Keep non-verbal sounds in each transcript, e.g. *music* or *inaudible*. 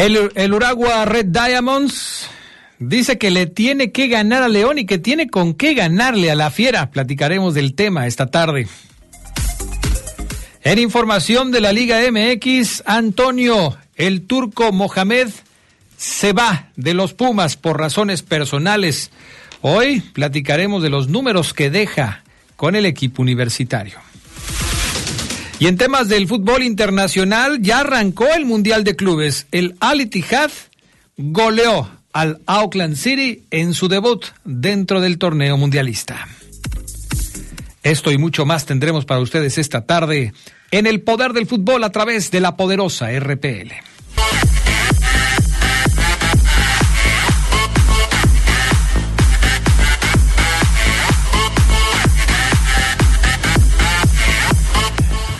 El, el Uragua Red Diamonds dice que le tiene que ganar a León y que tiene con qué ganarle a la Fiera. Platicaremos del tema esta tarde. En información de la Liga MX, Antonio, el turco Mohamed, se va de los Pumas por razones personales. Hoy platicaremos de los números que deja con el equipo universitario. Y en temas del fútbol internacional, ya arrancó el Mundial de Clubes. El Al Ittihad goleó al Auckland City en su debut dentro del torneo mundialista. Esto y mucho más tendremos para ustedes esta tarde en el poder del fútbol a través de la poderosa RPL.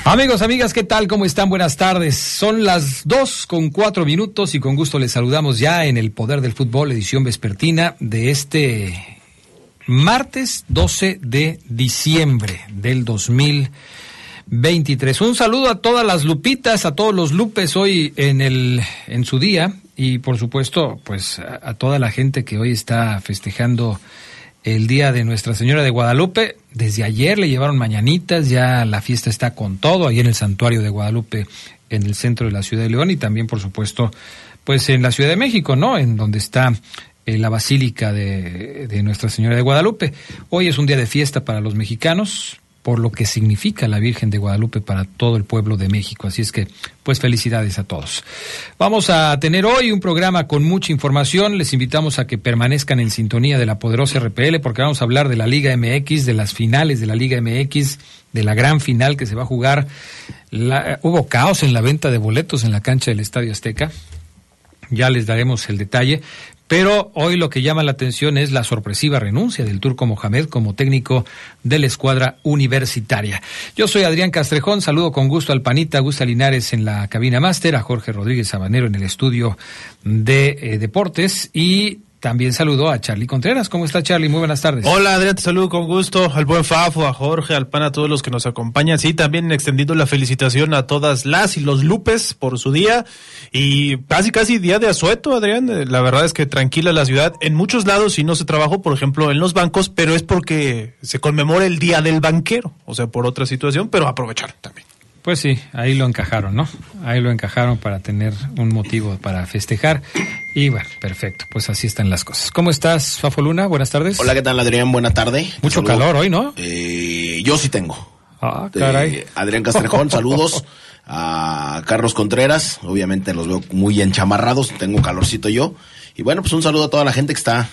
Amigos, amigas, ¿qué tal? ¿Cómo están? Buenas tardes. Son las dos con cuatro minutos y con gusto les saludamos ya en el Poder del Fútbol, edición vespertina de este martes 12 de diciembre del 2023. Un saludo a todas las lupitas, a todos los lupes hoy en el en su día y por supuesto, pues a, a toda la gente que hoy está festejando el día de Nuestra Señora de Guadalupe. Desde ayer le llevaron mañanitas, ya la fiesta está con todo, ahí en el santuario de Guadalupe, en el centro de la ciudad de León y también, por supuesto, pues en la Ciudad de México, ¿no? En donde está eh, la Basílica de, de Nuestra Señora de Guadalupe. Hoy es un día de fiesta para los mexicanos, por lo que significa la Virgen de Guadalupe para todo el pueblo de México. Así es que, pues felicidades a todos. Vamos a tener hoy un programa con mucha información. Les invitamos a que permanezcan en sintonía de la poderosa RPL porque vamos a hablar de la Liga MX, de las finales de la Liga MX, de la gran final que se va a jugar. La, hubo caos en la venta de boletos en la cancha del Estadio Azteca. Ya les daremos el detalle, pero hoy lo que llama la atención es la sorpresiva renuncia del turco Mohamed como técnico de la escuadra universitaria. Yo soy Adrián Castrejón, saludo con gusto al Panita, Gusta Linares en la cabina máster, a Jorge Rodríguez Sabanero en el estudio de eh, deportes y también saludo a Charlie Contreras. ¿Cómo está Charlie? Muy buenas tardes. Hola Adrián, te saludo con gusto. Al buen Fafo, a Jorge, al PAN, a todos los que nos acompañan. Sí, también extendiendo la felicitación a todas las y los Lupes por su día. Y casi, casi día de asueto, Adrián. La verdad es que tranquila la ciudad. En muchos lados sí no se trabajó, por ejemplo, en los bancos, pero es porque se conmemora el Día del Banquero. O sea, por otra situación, pero aprovechar también. Pues sí, ahí lo encajaron, ¿no? Ahí lo encajaron para tener un motivo para festejar. Y bueno, perfecto, pues así están las cosas. ¿Cómo estás, Fafo Luna? Buenas tardes. Hola, ¿qué tal, Adrián? Buena tarde. Mucho calor hoy, ¿no? Eh, yo sí tengo. Ah, caray. Eh, Adrián Castrejón, *laughs* saludos. A Carlos Contreras, obviamente los veo muy enchamarrados, tengo calorcito yo. Y bueno, pues un saludo a toda la gente que está,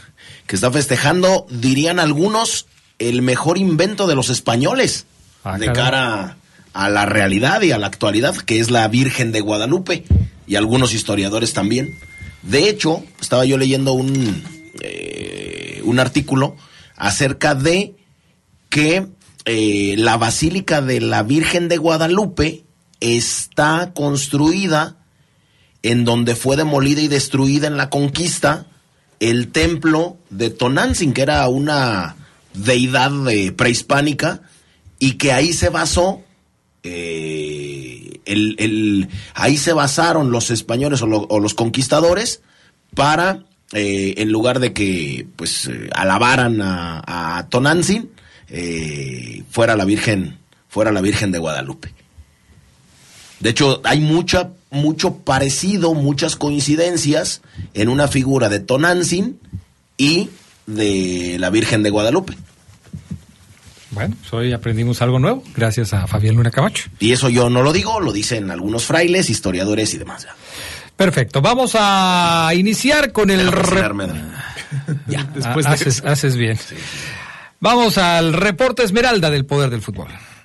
que está festejando, dirían algunos, el mejor invento de los españoles. Ah, de caray. cara a la realidad y a la actualidad, que es la Virgen de Guadalupe, y algunos historiadores también. De hecho, estaba yo leyendo un, eh, un artículo acerca de que eh, la Basílica de la Virgen de Guadalupe está construida en donde fue demolida y destruida en la conquista el templo de Tonantzin, que era una deidad eh, prehispánica, y que ahí se basó eh, el, el- ahí se basaron los españoles o, lo- o los conquistadores para, eh, en lugar de que pues eh, alabaran a, a Tonantzin, fuera la Virgen, fuera la Virgen de Guadalupe. De hecho, hay mucha, mucho parecido, muchas coincidencias en una figura de Tonantzin y de la Virgen de Guadalupe. Bueno, pues hoy aprendimos algo nuevo, gracias a Fabián Luna Camacho. Y eso yo no lo digo, lo dicen algunos frailes, historiadores y demás. Perfecto, vamos a iniciar con el... Re-. *laughs* Ya, después de haces, eso. haces bien. Vamos al reporte Esmeralda del Poder del Fútbol.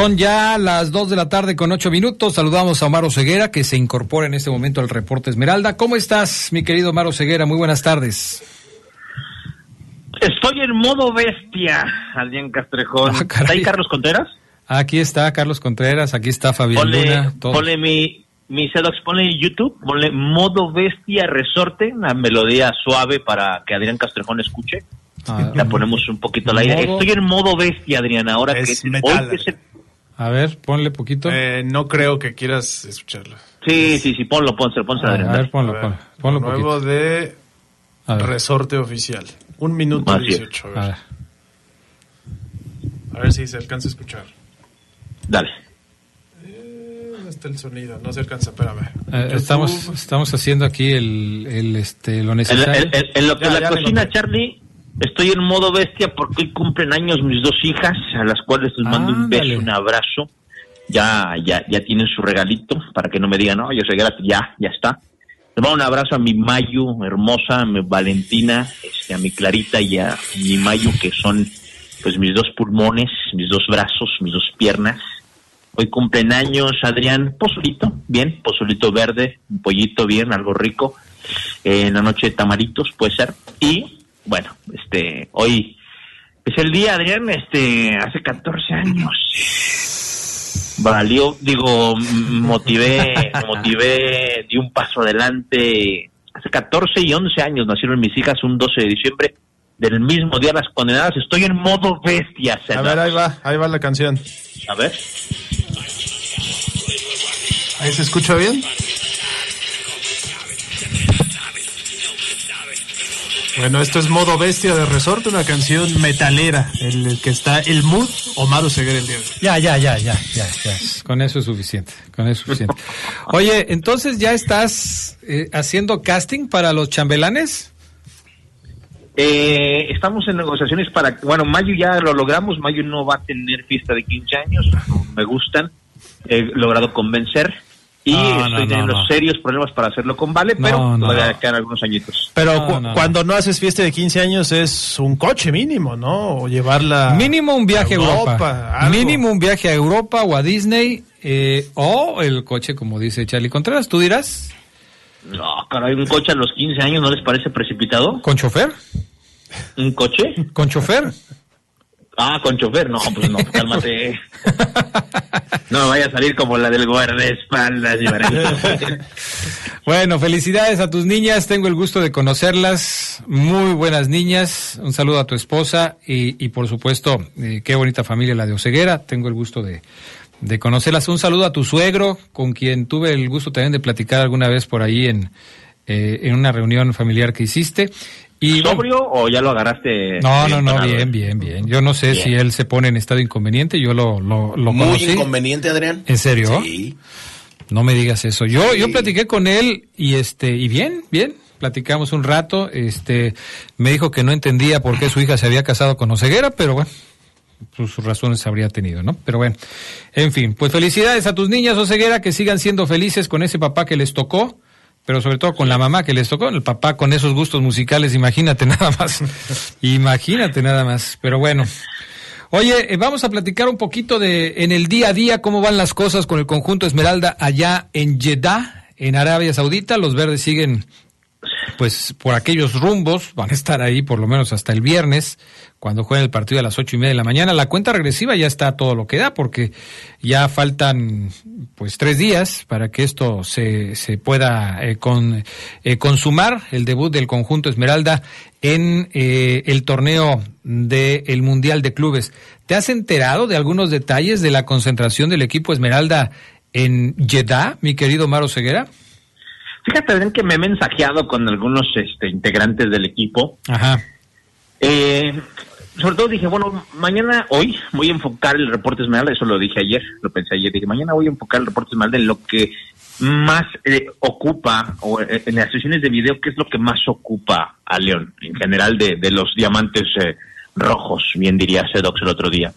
Son ya las 2 de la tarde con 8 minutos. Saludamos a Omar Ceguera que se incorpora en este momento al reporte Esmeralda. ¿Cómo estás, mi querido Omar Ceguera? Muy buenas tardes. Estoy en modo bestia, Adrián Castrejón. Ah, ¿Está ahí Carlos Contreras? Aquí está Carlos Contreras, aquí está Fabián Ponle, Luna. todo. ponle mi, mi Sedox, ponle YouTube, ponle modo bestia resorte, una melodía suave para que Adrián Castrejón escuche. Ah, La ponemos un poquito al aire. Modo- Estoy en modo bestia, Adrián, ahora Es que es, metal, hoy que es el- a ver, ponle poquito. Eh, no creo que quieras escuclo. Sí, sí, sí, ponlo, pónselo, pónselo, a, ver, ponlo, A ver, ponlo, ponlo nuevo poquito. de A ver, resorte oficial. Un minuto es. 18. A a ver. A ver si se alcanza a escuchar. Dale. Eh, ¿Dónde está el sonido? No se alcanza, espérame. Eh, estamos, estamos haciendo aquí el, el, este, lo En, necesario. en- lo que Ya, la ya cocina. Charlie, estoy en modo bestia porque hoy cumplen años mis dos hijas, a las cuales les mando un beso, un abrazo. Ya, ya, ya tienen su regalito para que no me digan, no, yo soy gratis, ya, ya está. Les mando un abrazo a mi Mayu hermosa, a mi Valentina, este, a mi Clarita y a mi Mayu, que son pues mis dos pulmones, mis dos brazos, mis dos piernas. Hoy cumplen años, Adrián, pozolito, bien, pozolito verde, un pollito bien, algo rico. Eh, en la noche de tamaritos, puede ser. Y, bueno, este, hoy es el día, Adrián, este, hace 14 años. Valió, digo, motivé, motivé, di un paso adelante. Hace 14 y 11 años nacieron mis hijas un 12 de diciembre del mismo día las condenadas. Estoy en modo bestia. A ver, ahí va, ahí va la canción. A ver. ¿Ahí se escucha bien? Bueno, esto es Modo Bestia de Resorte, una canción metalera, en el que está el mood Omar Oseguera el día de hoy. Ya, ya, ya, ya, ya, ya. Con eso es suficiente, con eso es suficiente. Oye, entonces ya estás eh, haciendo casting para los chambelanes. Eh, estamos en negociaciones para, bueno, Mayo ya lo logramos, Mayo no va a tener fiesta de 15 años, me gustan, he logrado convencer y No, estoy no, teniendo no. serios problemas para hacerlo con Vale, pero no, todavía no. quedan algunos añitos. Pero No, cu- no, no. cuando no haces fiesta de 15 años es un coche mínimo, ¿no? O llevarla... Mínimo un viaje a Europa. Mínimo un viaje a Europa o a Disney eh, o el coche, como dice Charlie Contreras. ¿Tú dirás? No, caray, un coche a los 15 años no les parece precipitado? ¿Con chofer? ¿Un coche? ¿Con chofer? Ah, con chofer, no, pues no, cálmate. *laughs* No me vaya a salir como la del guardaespaldas. *laughs* Bueno, felicidades a tus niñas, tengo el gusto de conocerlas, muy buenas niñas, un saludo a tu esposa y, y por supuesto, eh, qué bonita familia la de Oceguera, tengo el gusto de, de conocerlas, un saludo a tu suegro, con quien tuve el gusto también de platicar alguna vez por ahí en, eh, en una reunión familiar que hiciste. Y, bueno, ¿Sobrio o ya lo agarraste? no, no, no, bien, bien, bien. Yo no sé Bien. si él se pone en estado inconveniente, yo lo, lo, lo Muy conocí. inconveniente, Adrián. ¿En serio? Sí. No me digas eso. Yo, Sí. yo platiqué con él y este, y bien, bien. Platicamos un rato, este, me dijo que no entendía por qué su hija se había casado con Oceguera, pero bueno, sus, razones habría tenido, ¿no? Pero bueno, en fin, pues felicidades a tus niñas Oceguera, que sigan siendo felices con ese papá que les tocó. Pero sobre todo con la mamá que les tocó, el papá con esos gustos musicales, imagínate *laughs* nada más, imagínate nada más, pero bueno. Oye, eh, vamos a platicar un poquito de en el día a día cómo van las cosas con el conjunto Esmeralda allá en Jeddah, en Arabia Saudita. Los verdes siguen pues por aquellos rumbos, van a estar ahí por lo menos hasta el viernes, cuando jueguen el partido a las ocho y media de la mañana. La cuenta regresiva ya está todo lo que da, porque ya faltan pues tres días para que esto se, se pueda eh, con, eh, consumar, el debut del conjunto Esmeralda en eh, el torneo del Mundial de Clubes. ¿Te has enterado de algunos detalles de la concentración del equipo Esmeralda en Jeddah, mi querido Maro Ceguera? Fíjate, que me he mensajeado con algunos este, integrantes del equipo. Ajá. Eh, sobre todo dije, bueno, mañana, hoy voy a enfocar el reporte Esmeralda, eso lo dije ayer, lo pensé ayer, dije, mañana voy a enfocar el reporte Esmeralda en lo que más eh, ocupa, o eh, en las sesiones de video, qué es lo que más ocupa a León, en general de, de los diamantes rojos, bien diría Sedox el otro día.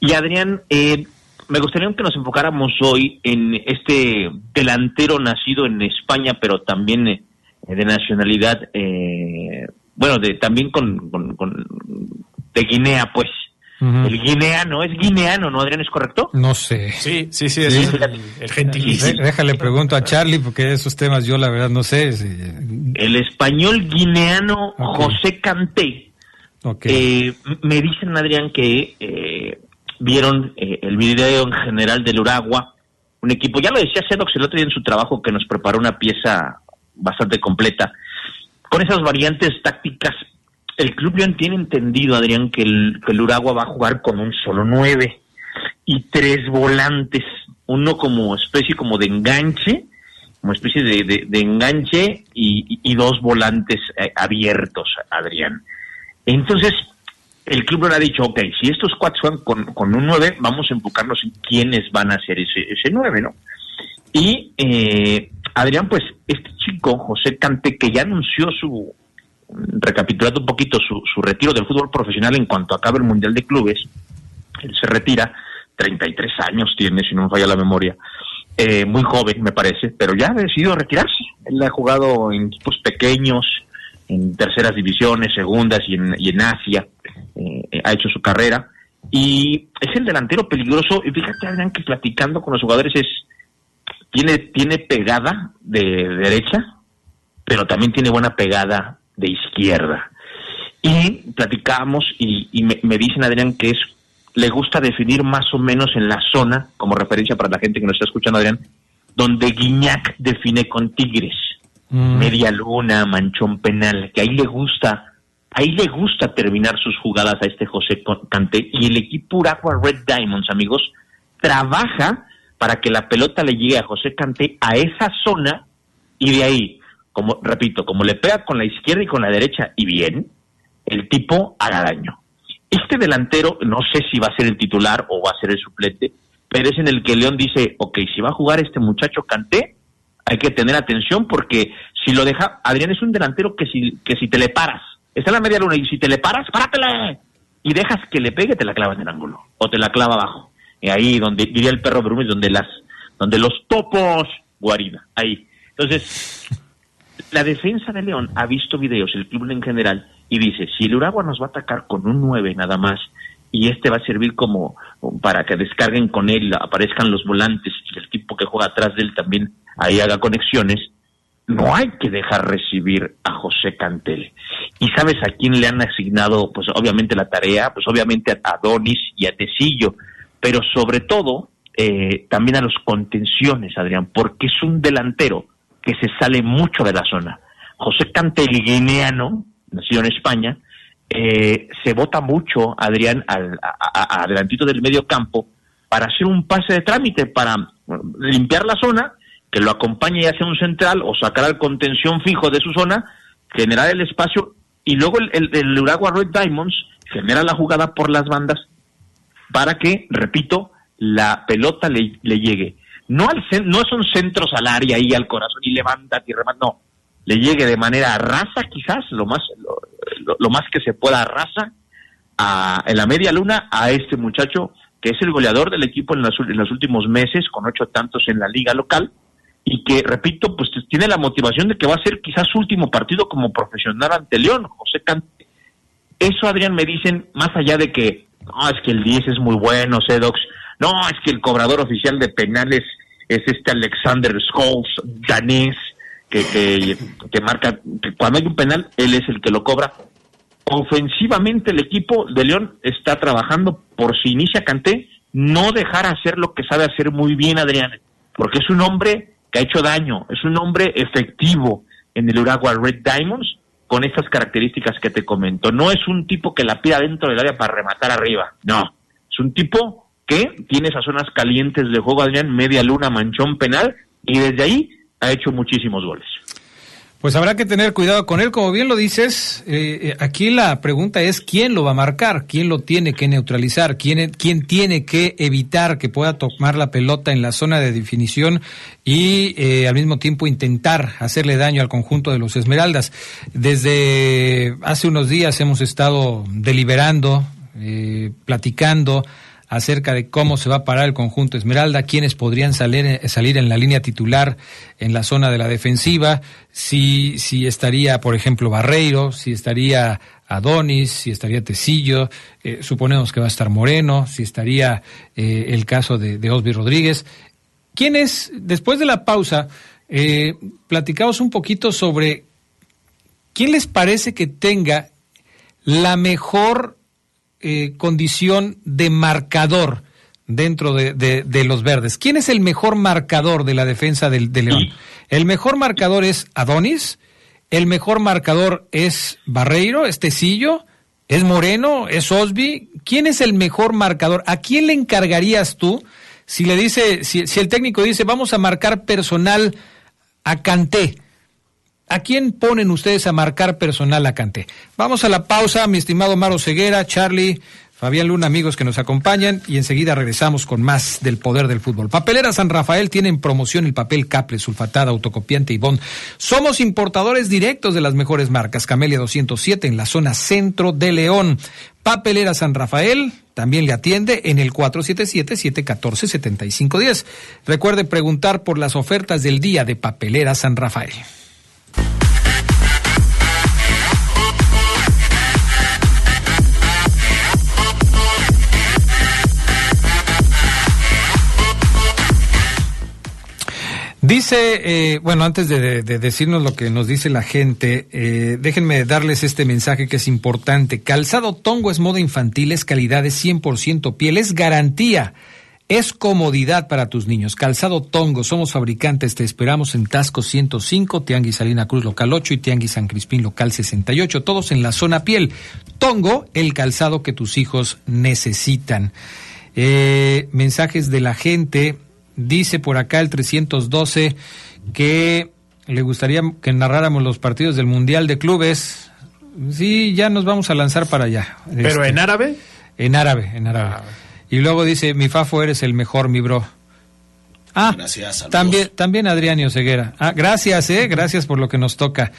Y Adrián, eh, me gustaría que nos enfocáramos hoy en este delantero nacido en España, pero también eh, de nacionalidad, eh, bueno, de también con, de Guinea, pues. El guineano, es guineano, ¿no, Adrián? ¿Es correcto? No sé. Sí, sí, sí, es el, gentilicio. Déjale pregunto a Charlie, porque esos temas yo la verdad no sé. El español guineano José Canté. Eh, me dicen, Adrián, que eh, vieron eh, el video en general del Uragua, un equipo, ya lo decía Sedox el otro día en su trabajo que nos preparó una pieza bastante completa. Con esas variantes tácticas, el club ya tiene entendido, Adrián, que el, que el Uragua va a jugar con un solo nueve y tres volantes, uno como especie como de enganche, como especie de, de, enganche y, y, dos volantes eh, abiertos, Adrián. Entonces, el club no ha dicho, ok, si estos cuatro juegan con, un 9, vamos a enfocarnos en quiénes van a ser ese, ese 9, ¿no? Y eh, Adrián, pues este chico, José Cante, que ya anunció su, recapitulando un poquito, su, su retiro del fútbol profesional en cuanto acabe el Mundial de Clubes, él se retira, 33 años tiene, si no me falla la memoria, eh, muy joven me parece, pero ya ha decidido retirarse. Él ha jugado en equipos pequeños, en terceras divisiones, segundas y en Asia. Eh, ha hecho su carrera y es el delantero peligroso. Y fíjate, Adrián, que platicando con los jugadores es tiene, tiene pegada de derecha, pero también tiene buena pegada de izquierda. Y platicamos y, me, dicen, Adrián, que es le gusta definir más o menos en la zona, como referencia para la gente que nos está escuchando, Adrián, donde Guiñac define con Tigres. Mm. Media luna, manchón penal, que ahí le gusta Ahí le gusta terminar sus jugadas a este José Canté y el equipo Uragua Red Diamonds, amigos, trabaja para que la pelota le llegue a José Canté a esa zona y de ahí, como repito, como le pega con la izquierda y con la derecha y bien, el tipo haga daño. Este delantero, no sé si va a ser el titular o va a ser el suplente, pero es en el que León dice, ok, si va a jugar este muchacho Canté, hay que tener atención porque si lo deja, Adrián es un delantero que si, que si te le paras Está en la media luna y si te le paras, páratela. Y dejas que le pegue, te la clava en el ángulo. O te la clava abajo. Y ahí donde diría el perro Brumes, donde las, donde los topos guarida. Ahí. Entonces, *laughs* la defensa de León ha visto videos, el club en general, y dice, si el Uragua nos va a atacar con un 9 nada más, y este va a servir como para que descarguen con él, aparezcan los volantes y el tipo que juega atrás de él también ahí haga conexiones, no hay que dejar recibir a José Cantel. ¿Y sabes a quién le han asignado, pues obviamente la tarea? Pues obviamente a Donis y a Tecillo, pero sobre todo eh, también a los contenciones, Adrián, porque es un delantero que se sale mucho de la zona. José Cantel, guineano, nacido en España, eh, se vota mucho, Adrián, al adelantito del medio campo para hacer un pase de trámite, para limpiar la zona que lo acompañe hacia un central o sacar al contención fijo de su zona, generar el espacio y luego el, el, Uragua Red Diamonds genera la jugada por las bandas para que, repito, la pelota le, le llegue. No, al, no son centros al área y al corazón y levanta y remata, no. Le llegue de manera rasa, quizás, lo más, lo, más que se pueda rasa, a, en la media luna, a este muchacho que es el goleador del equipo en, en los últimos meses, con ocho tantos en la liga local, y que, repito, pues tiene la motivación de que va a ser quizás su último partido como profesional ante León, José Cante. Eso, Adrián, me dicen, más allá de que, no, es que el 10 es muy bueno, Sedox, no, es que el cobrador oficial de penales es este Alexander Scholes, danés, que, que, que marca, que cuando hay un penal, él es el que lo cobra. Ofensivamente el equipo de León está trabajando por si inicia Canté, no dejar hacer lo que sabe hacer muy bien Adrián, porque es un hombre ha hecho daño, es un hombre efectivo en el Uruguay Red Diamonds con estas características que te comento. No es un tipo que la pida dentro del área para rematar arriba, no, es un tipo que tiene esas zonas calientes de juego, Adrián, media luna, manchón penal, y desde ahí ha hecho muchísimos goles. Pues habrá que tener cuidado con él, como bien lo dices. Eh, eh, aquí la pregunta es quién lo va a marcar, quién lo tiene que neutralizar, quién, quién tiene que evitar que pueda tomar la pelota en la zona de definición y eh, al mismo tiempo intentar hacerle daño al conjunto de los Esmeraldas. Desde hace unos días hemos estado deliberando, platicando acerca de cómo se va a parar el conjunto Esmeralda, quiénes podrían salir, eh, salir en la línea titular en la zona de la defensiva, si, si estaría, por ejemplo, Barreiro, si estaría Adonis, si estaría Tecillo, eh, suponemos que va a estar Moreno, si estaría eh, el caso de, Osby Rodríguez. ¿Quiénes, después de la pausa, eh, platicamos un poquito sobre quién les parece que tenga la mejor eh, condición de marcador dentro de, los verdes. ¿Quién es el mejor marcador de la defensa del, de León? El mejor marcador es Adonis, el mejor marcador es Barreiro, es Tecillo, es Moreno, es Osby. ¿Quién es el mejor marcador? ¿A quién le encargarías tú si le dice, si, si el técnico dice vamos a marcar personal a Canté? ¿A quién ponen ustedes a marcar personal a? Vamos a la pausa, mi estimado Maro Ceguera, Charlie, Fabián Luna, amigos que nos acompañan, y enseguida regresamos con más del poder del fútbol. Papelera San Rafael tiene en promoción el papel Caple, sulfatada, autocopiante y bond. Somos importadores directos de las mejores marcas. Camelia 207 en la zona centro de León. Papelera San Rafael también le atiende en el 477-714-7510. Recuerde preguntar por las ofertas del día de Papelera San Rafael. Dice, eh, bueno, antes de, decirnos lo que nos dice la gente, eh, déjenme darles este mensaje que es importante. Calzado Tongo es moda infantil, es calidad, es 100% piel, es garantía, es comodidad para tus niños. Calzado Tongo, somos fabricantes, te esperamos en Tasco 105, Tianguis Salina Cruz Local 8 y Tianguis San Crispín Local 68, todos en la zona piel. Tongo, el calzado que tus hijos necesitan. Eh, mensajes de la gente. Dice por acá el 312 que le gustaría que narráramos los partidos del Mundial de Clubes. Sí, ya nos vamos a lanzar para allá. ¿Pero este, en árabe? En árabe, en árabe. Ah. Y luego dice, mi Fafo, eres el mejor, mi bro. Ah, gracias, también, también Adrián Ceguera. Ah, gracias, eh, gracias por lo que nos toca.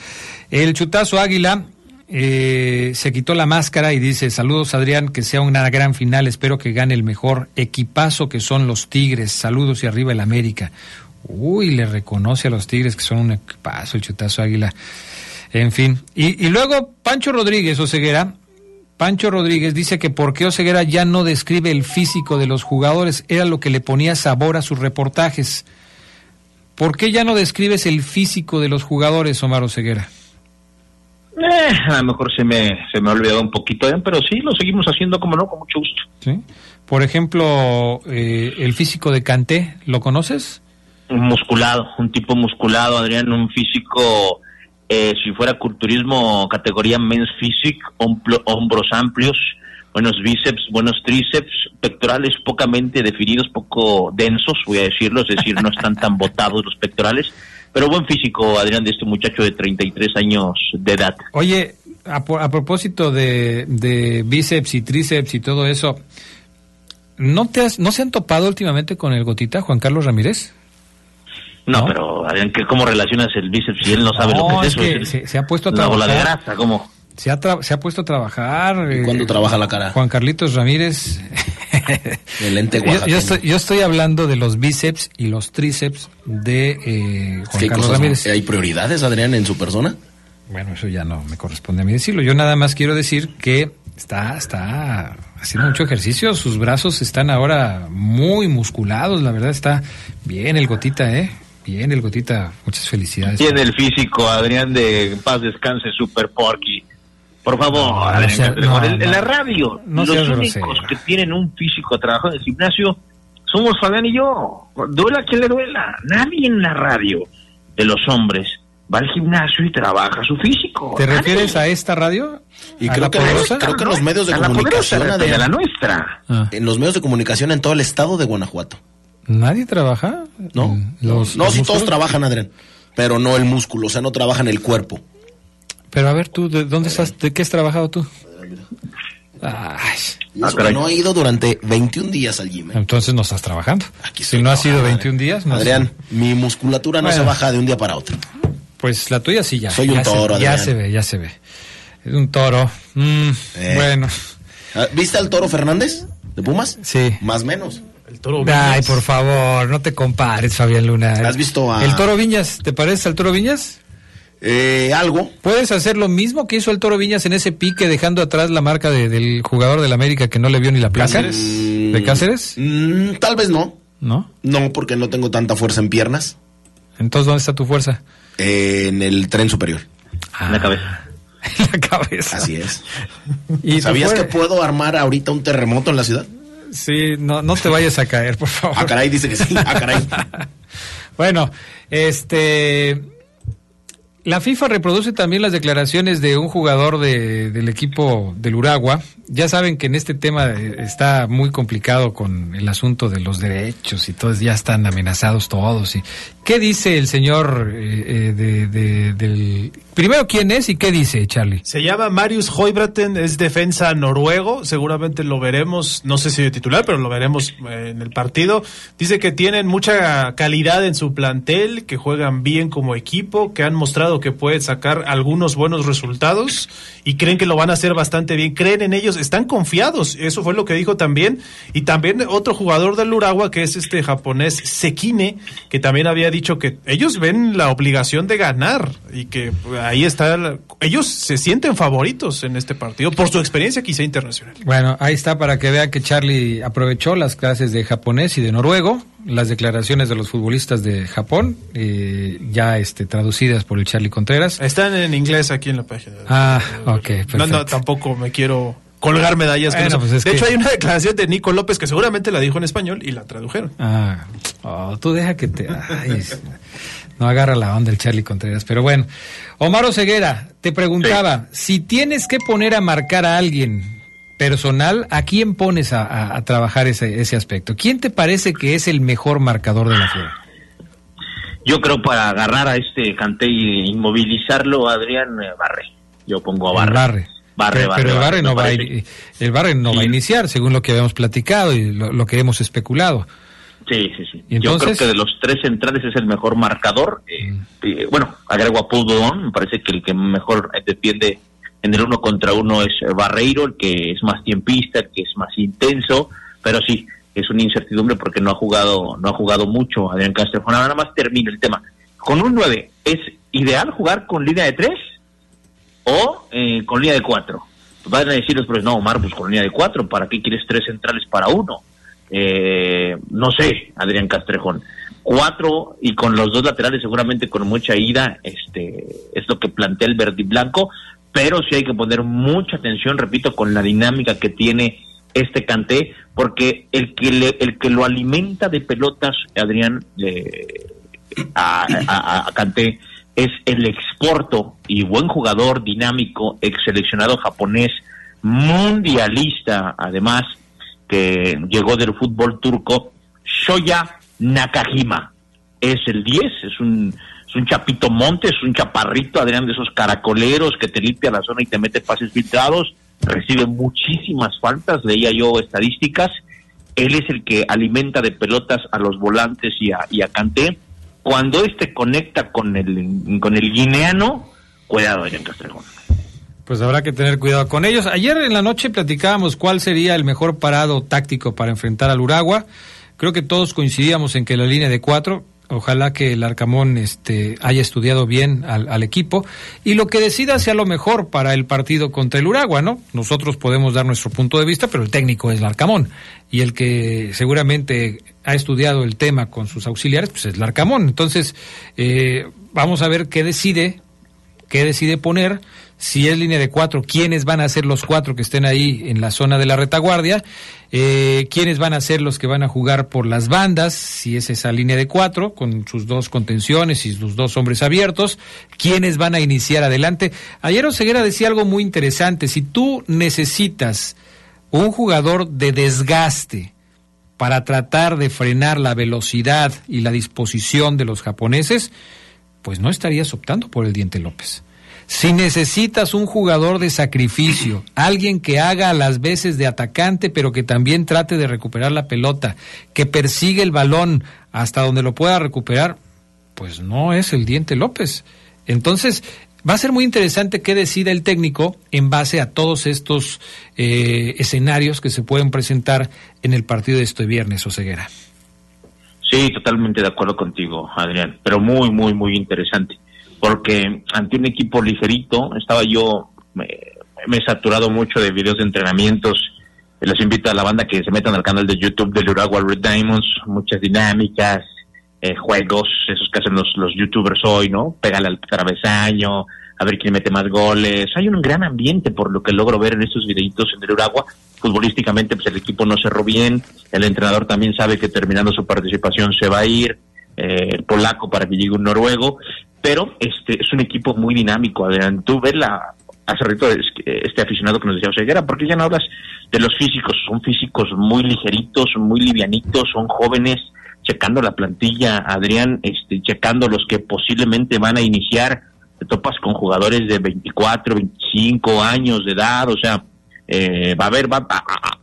El chutazo Águila eh, se quitó la máscara y dice, saludos Adrián, que sea una gran final, espero que gane el mejor equipazo que son los Tigres, saludos y arriba el América. Uy, le reconoce a los Tigres que son un equipazo, el chutazo águila. En fin, y, y luego Pancho Rodríguez Oseguera, Pancho Rodríguez dice que por qué Oseguera ya no describe el físico de los jugadores, era lo que le ponía sabor a sus reportajes. ¿Por qué ya no describes el físico de los jugadores, Omar Oseguera? Eh, a lo mejor se me, se me ha olvidado un poquito, pero sí, lo seguimos haciendo como no, con mucho gusto. ¿Sí? Por ejemplo, eh, el físico de Canté, ¿lo conoces? musculado, un tipo musculado, Adrián, un físico, eh, si fuera culturismo, categoría men's physique, hombros amplios, buenos bíceps, buenos tríceps, pectorales pocamente definidos, poco densos, voy a decirlo, es decir, no están tan *laughs* botados los pectorales pero buen físico, Adrián, de este muchacho de 33 años de edad. Oye, a, propósito de, bíceps y tríceps y todo eso, ¿no, te ¿no se han topado últimamente con el gotita, Juan Carlos Ramírez? No, pero Adrián, ¿cómo relacionas el bíceps si él no sabe lo que es, eso? se, ha puesto a trabajar. de grasa, ¿cómo? Se ha, se ha puesto a trabajar. ¿Y cuándo eh, trabaja la cara? Juan Carlitos Ramírez. *laughs* El ente Yo, yo estoy, yo estoy hablando de los bíceps y los tríceps de eh, Juan Carlos cosas- Ramírez. hay prioridades, Adrián, en su persona. Bueno, eso ya no me corresponde a mí decirlo. Yo nada más quiero decir que está, está haciendo mucho ejercicio. Sus brazos están ahora muy musculados. La verdad está bien el gotita, ¿eh? Bien el gotita. Muchas felicidades. Tiene el físico, Adrián, de paz descanse, Super Porky. Por favor, No, Adrián no sea- Castrejón. no, en, la radio, No los únicos grosero. que tienen un físico trabajo en el gimnasio somos Fabián y yo. Duela quien le duela. Nadie en la radio de los hombres va al gimnasio y trabaja su físico. ¿Te Nadie. refieres a esta radio? Y ¿A creo la que, poderosa? creo que en los medios de A la comunicación, poderosa, Adrián, a la nuestra. Ah. en los medios de comunicación en todo el estado de Guanajuato. ¿Nadie trabaja? ¿No? Mm, Los, no, los sí, todos trabajan, Adrián. Pero no el músculo, o sea, no trabajan el cuerpo. Pero a ver, tú, ¿de dónde estás? ¿De qué has trabajado tú? Ay, Y Ah, que no he ido durante 21 días al gym. ¿eh? entonces no estás trabajando. Aquí si no ha sido trabajando, 21 días, no Adrián, mi musculatura no Bueno. se baja de un día para otro. Pues la tuya sí ya. Soy un ya se- toro, ya se ve, ya se ve. Es un toro. Mm, Eh. Bueno. Ah, ¿Viste al toro Fernández de Pumas? Sí. Más menos. El toro Ay, Viñas. por favor, no te compares, Fabián Luna. ¿Has visto a- El Toro Viñas? ¿Te parece al Toro Viñas? Eh, algo. ¿Puedes hacer lo mismo que hizo el Toro Viñas en ese pique dejando atrás la marca de- del jugador del América que no le vio ni la placa? Mm, ¿De Cáceres? mm, tal vez no. ¿No? No, porque no tengo tanta fuerza en piernas. Entonces, ¿dónde está tu fuerza? Eh, en el tren superior. En la cabeza. *laughs* En la cabeza. Así es. ¿Y tu ¿Sabías que puedo armar ahorita un terremoto en la ciudad? Sí, no, no te vayas a caer, por favor. Ah, caray, dice que sí. Ah, caray. *laughs* Bueno, este. La FIFA reproduce también las declaraciones de un jugador de- del equipo del Uragua. Ya saben que en este tema eh, está muy complicado con el asunto de los derechos y todos ya están amenazados todos. Y, ¿Qué dice el señor eh, eh, de, de- del... Primero, ¿quién es y qué dice, Charlie? Se llama Marius Hoibraten, es defensa noruego, seguramente lo veremos, no sé si de titular, pero lo veremos eh, en el partido. Dice que tienen mucha calidad en su plantel, que juegan bien como equipo, que han mostrado que pueden sacar algunos buenos resultados y creen que lo van a hacer bastante bien. Creen en ellos, están confiados, eso fue lo que dijo también. Y también otro jugador del Uragua, que es este japonés Sekine, que también había dicho que ellos ven la obligación de ganar y que ahí está. la- ellos se sienten favoritos en este partido por su experiencia quizá internacional. Bueno, ahí está para que vea que Charlie aprovechó las clases de japonés y de noruego, las declaraciones de los futbolistas de Japón, eh, ya este, traducidas por el Charlie Contreras. Están en inglés aquí en la página. Ah, ok, No, no, perfecto. tampoco me quiero colgar medallas. con Bueno, eso. pues es de que- hecho, hay una declaración de Nico López que seguramente la dijo en español y la tradujeron. Ah, oh, tú deja que te... ay, no agarra la onda el Charlie Contreras, pero bueno. Omar Ceguera, te preguntaba, si tienes que poner a marcar a alguien personal, ¿a quién pones a, a- a trabajar ese, ese aspecto? ¿Quién te parece que es el mejor marcador de la fiera? Yo creo para agarrar a este Canté y inmovilizarlo, Adrián eh, Barre. Yo pongo a Barre. El Barre. Barre, pero, Barre, pero el Barre Barre, no va a, el Barre no va a iniciar, según lo que habíamos platicado y lo, lo que hemos especulado. Sí, sí, sí. ¿Y Yo creo que de los tres centrales es el mejor marcador. Eh, eh, bueno, agrego a Dodon, me parece que el que mejor defiende en el uno contra uno es Barreiro, el que es más tiempista, el que es más intenso, pero sí, es una incertidumbre porque no ha jugado no ha jugado mucho Adrián Castrejón. Nada más termino el tema. Con un 9, ¿es ideal jugar con línea de 3 o eh, con línea de 4? Van a decir los profes, no, Omar, pues con línea de 4, ¿para qué quieres tres centrales para uno? Eh, no sé, Adrián Castrejón. Cuatro y con los dos laterales seguramente con mucha ida, este, es lo que plantea el verde blanco, pero sí hay que poner mucha atención, repito, con la dinámica que tiene este Canté, porque el que le- el que lo alimenta de pelotas, Adrián, eh, a, a, a Kanté es el exporto y buen jugador dinámico, ex seleccionado japonés, mundialista, además, que llegó del fútbol turco, Shoya Nakajima. Es el 10, es un, es un chapito monte, es un chaparrito, Adrián, de esos caracoleros que te limpia la zona y te mete pases filtrados, recibe muchísimas faltas, leía yo estadísticas, él es el que alimenta de pelotas a los volantes y a, y a Kanté. Cuando este conecta con el, con el guineano, cuidado, Adrián Castrejón. Pues habrá que tener cuidado con ellos. Ayer en la noche platicábamos cuál sería el mejor parado táctico para enfrentar al Uragua. Creo que todos coincidíamos en que la línea de cuatro, ojalá que el Arcamón este, haya estudiado bien al, al, equipo y lo que decida sea lo mejor para el partido contra el Uragua, ¿no? Nosotros podemos dar nuestro punto de vista, pero el técnico es el Arcamón y el que seguramente ha estudiado el tema con sus auxiliares, pues es el Arcamón. Entonces, eh, vamos a ver qué decide, qué decide poner si es línea de cuatro, quiénes van a ser los cuatro que estén ahí en la zona de la retaguardia, eh, quiénes van a ser los que van a jugar por las bandas, si es esa línea de cuatro, con sus dos contenciones y sus dos hombres abiertos, quiénes van a iniciar adelante. Ayer Oseguera decía algo muy interesante, si tú necesitas un jugador de desgaste para tratar de frenar la velocidad y la disposición de los japoneses, pues no estarías optando por el Diente López. Si necesitas un jugador de sacrificio, *clears throat* alguien que haga las veces de atacante, pero que también trate de recuperar la pelota, que persigue el balón hasta donde lo pueda recuperar, pues no es el Diente López. Entonces, va a ser muy interesante qué decida el técnico en base a todos estos eh, escenarios que se pueden presentar en el partido de este viernes, Oseguera. Sí, totalmente de acuerdo contigo, Adrián, pero muy, muy, muy interesante porque ante un equipo ligerito, estaba yo, me, he saturado mucho de videos de entrenamientos, les invito a la banda que se metan al canal de YouTube del Uruguay Red Diamonds, muchas dinámicas, eh, juegos, esos que hacen los, los youtubers hoy, ¿no? Pégale al travesaño, a ver quién mete más goles. Hay un gran ambiente por lo que logro ver en estos videitos en el Uruguay. Futbolísticamente, pues el equipo no cerró bien, el entrenador también sabe que terminando su participación se va a ir, eh, el polaco para que llegue un noruego, pero este es un equipo muy dinámico, Adrián. Tú ves la, hace rato este aficionado que nos decía Oseguera, ¿por qué ya no hablas de los físicos? Son físicos muy ligeritos, muy livianitos, son jóvenes, checando la plantilla, Adrián, este, checando los que posiblemente van a iniciar, te topas con jugadores de 24, 25 años de edad, o sea, eh, va a haber, va,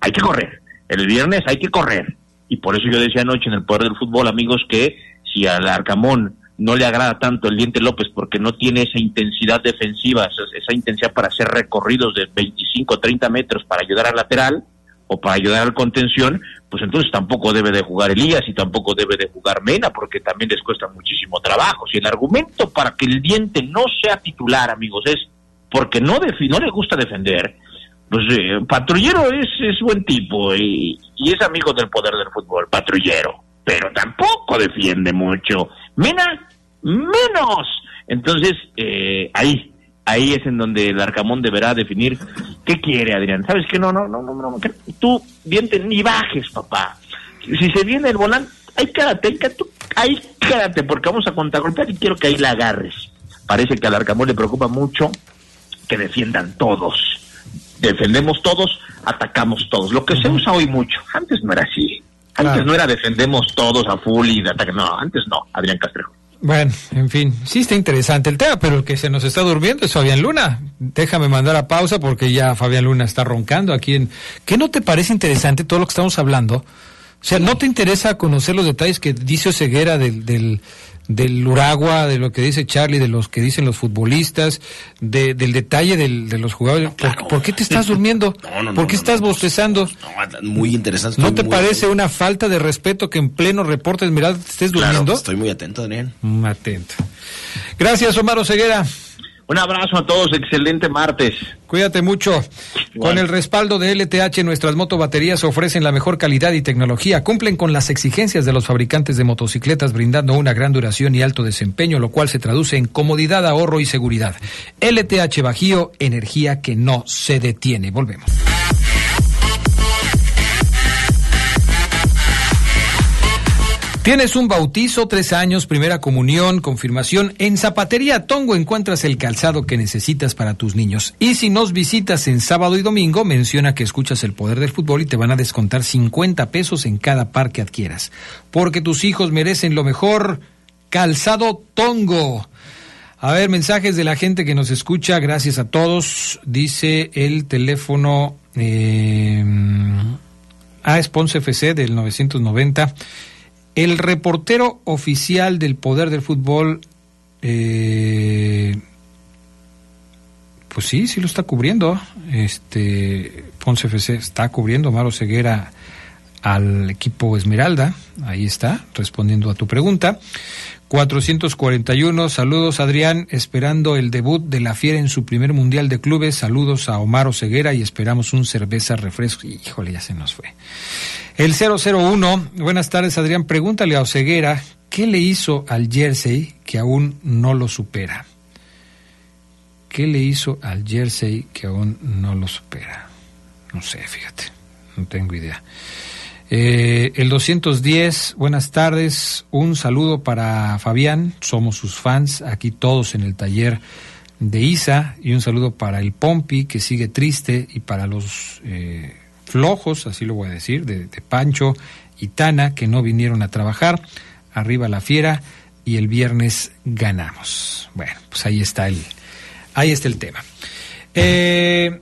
hay que correr, el viernes hay que correr, y por eso yo decía anoche en el Poder del Fútbol, amigos, que si al Arcamón no le agrada tanto el Diente López porque no tiene esa intensidad defensiva, esa, esa intensidad para hacer recorridos de 25 o 30 metros para ayudar al lateral o para ayudar al contención, pues entonces tampoco debe de jugar Elías y tampoco debe de jugar Mena porque también les cuesta muchísimo trabajo. Si el argumento para que el Diente no sea titular, amigos, es porque no, no le gusta defender, pues eh, Patrullero es, es buen tipo y es amigo del poder del fútbol, Patrullero, pero tampoco defiende mucho. Mena, menos. Entonces, eh, ahí, ahí es en donde el Arcamón deberá definir qué quiere, Adrián. ¿Sabes qué? No, no, no, no, no. Tú, diente, ni bajes, papá. Si se viene el volante, ahí quédate, ahí quédate, porque vamos a contragolpear y quiero que ahí la agarres. Parece que al Arcamón le preocupa mucho que defiendan todos. Defendemos todos, atacamos todos. Lo que se usa hoy mucho. Antes no era así. Antes claro. no era defendemos todos a full y de ataque. No, antes no, Adrián Castrejo. Bueno, en fin, sí está interesante el tema, pero el que se nos está durmiendo es Fabián Luna. Déjame mandar a pausa porque ya Fabián Luna está roncando aquí en... ¿Qué no te parece interesante todo lo que estamos hablando? O sea, ¿no te interesa conocer los detalles que dice Ceguera del, del, del Uragua, de lo que dice Charlie, de los que dicen los futbolistas, de, del detalle del, de los jugadores. ¿Por, ¿Por, qué te estás durmiendo? *laughs* No, no, ¿Por qué no, estás bostezando? muy interesante. ¿No te parece una falta de respeto que en pleno reporte te estés claro, durmiendo? Estoy muy atento. Mm, Atento. Gracias, Omar Ceguera. Un abrazo a todos, excelente martes. Cuídate mucho. Con el respaldo de LTH, nuestras motobaterías ofrecen la mejor calidad y tecnología, cumplen con las exigencias de los fabricantes de motocicletas, brindando una gran duración y alto desempeño, lo cual se traduce en comodidad, ahorro y seguridad. LTH Bajío, energía que no se detiene. Volvemos. Tienes un bautizo, tres años, primera comunión, confirmación. En Zapatería Tongo encuentras el calzado que necesitas para tus niños. Y si nos visitas en sábado y domingo, menciona que escuchas el poder del fútbol y te van a descontar 50 pesos en cada par que adquieras. Porque tus hijos merecen lo mejor. Calzado Tongo. A ver, mensajes de la gente que nos escucha. Gracias a todos. Dice el teléfono. Eh, a Sponsor FC del 990. El reportero oficial del poder del fútbol, eh, pues sí, sí lo está cubriendo. Este Ponce FC está cubriendo Maro Ceguera al equipo Esmeralda. Ahí está, respondiendo a tu pregunta. 441, saludos Adrián, esperando el debut de la Fiera en su primer Mundial de Clubes. Saludos a Omar Ceguera y esperamos un cerveza refresco. Híjole, ya se nos fue. El 001, buenas tardes Adrián, pregúntale a Oseguera qué le hizo al jersey que aún no lo supera. ¿Qué le hizo al jersey que aún no lo supera? No sé, fíjate, no tengo idea. Eh, el 210, buenas tardes, un saludo para Fabián, somos sus fans, aquí todos en el taller de Isa, y un saludo para el Pompi, que sigue triste, y para los eh, flojos, así lo voy a decir, de, de Pancho y Tana, que no vinieron a trabajar, arriba la fiera, y el viernes ganamos. Bueno, pues ahí está el, ahí está el tema. Eh,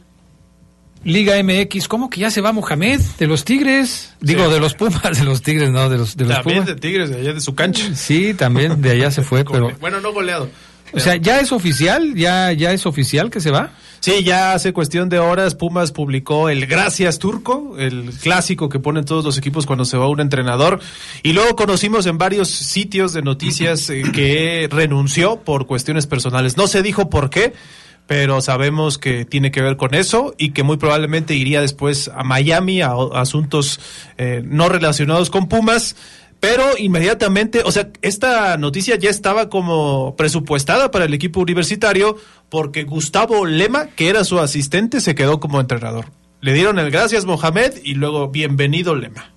Liga MX, ¿cómo que ya se va Mohamed de los Tigres? Digo, de los Pumas, *laughs* de los Tigres, no, de los, de los También Pumas. de Tigres, de allá de su cancha. Sí, también de allá se fue, *laughs* pero... Bueno, no goleado. O sea, ¿ya es oficial? ¿Ya, ya es oficial que se va? Sí, ya hace cuestión de horas Pumas publicó el Gracias Turco, el clásico que ponen todos los equipos cuando se va un entrenador. Y luego conocimos en varios sitios de noticias eh, que renunció por cuestiones personales. No se dijo por qué, pero sabemos que tiene que ver con eso y que muy probablemente iría después a Miami a, asuntos eh, no relacionados con Pumas. Pero inmediatamente, o sea, esta noticia ya estaba como presupuestada para el equipo universitario porque Gustavo Lema, que era su asistente, se quedó como entrenador. Le dieron el gracias Mohamed y luego bienvenido Lema.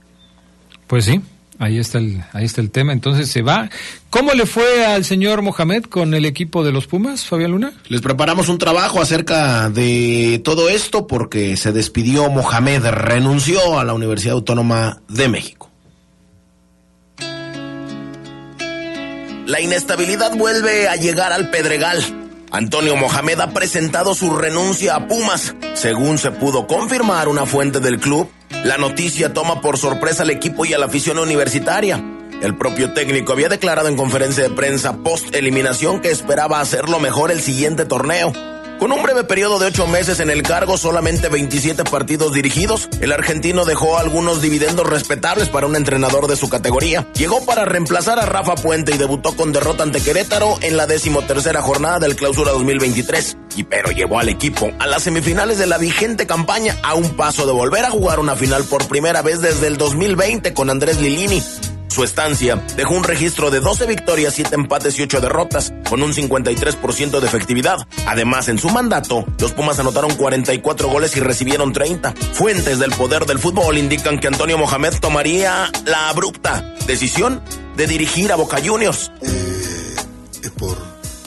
Pues sí, ahí está el, ahí está el tema. Entonces se va. ¿Cómo le fue al señor Mohamed con el equipo de los Pumas, Fabián Luna? Les preparamos un trabajo acerca de todo esto porque se despidió Mohamed, renunció a la Universidad Autónoma de México. La inestabilidad vuelve a llegar al Pedregal. Antonio Mohamed ha presentado su renuncia a Pumas. Según se pudo confirmar una fuente del club, la noticia toma por sorpresa al equipo y a la afición universitaria. El propio técnico había declarado en conferencia de prensa post eliminación que esperaba hacerlo mejor el siguiente torneo. Con un breve periodo de ocho meses en el cargo, solamente 27 partidos dirigidos, el argentino dejó algunos dividendos respetables para un entrenador de su categoría. Llegó para reemplazar a Rafa Puente y debutó con derrota ante Querétaro en la decimotercera jornada del Clausura 2023. Y pero llevó al equipo a las semifinales de la vigente campaña a un paso de volver a jugar una final por primera vez desde el 2020 con Andrés Lilini. Su estancia dejó un registro de 12 victorias, 7 empates y 8 derrotas, con un 53% de efectividad. Además, en su mandato, los Pumas anotaron 44 goles y recibieron 30. Fuentes del poder del fútbol indican que Antonio Mohamed tomaría la abrupta decisión de dirigir a Boca Juniors. es por,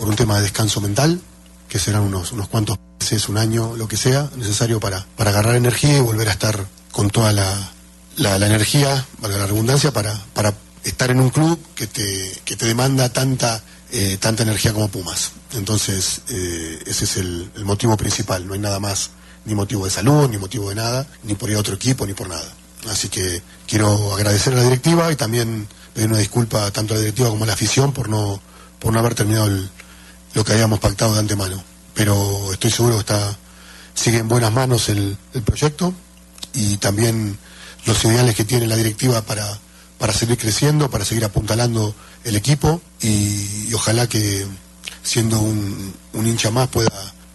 un tema de descanso mental, que serán unos, unos cuantos meses, un año, lo que sea, necesario para agarrar energía y volver a estar con toda la, la, la energía, valga la redundancia, para, para estar en un club que te, que te demanda tanta, eh, tanta energía como Pumas. Entonces, eh, ese es el, el motivo principal, no hay nada más, ni motivo de salud, ni motivo de nada, ni por ir a otro equipo, ni por nada. Así que quiero agradecer a la directiva y también pedir una disculpa tanto a la directiva como a la afición por no, por no haber terminado el- lo que habíamos pactado de antemano. Pero estoy seguro que está, sigue en buenas manos el, el proyecto y también los ideales que tiene la directiva para, para seguir creciendo, para seguir apuntalando el equipo y, ojalá que siendo un, un hincha más pueda,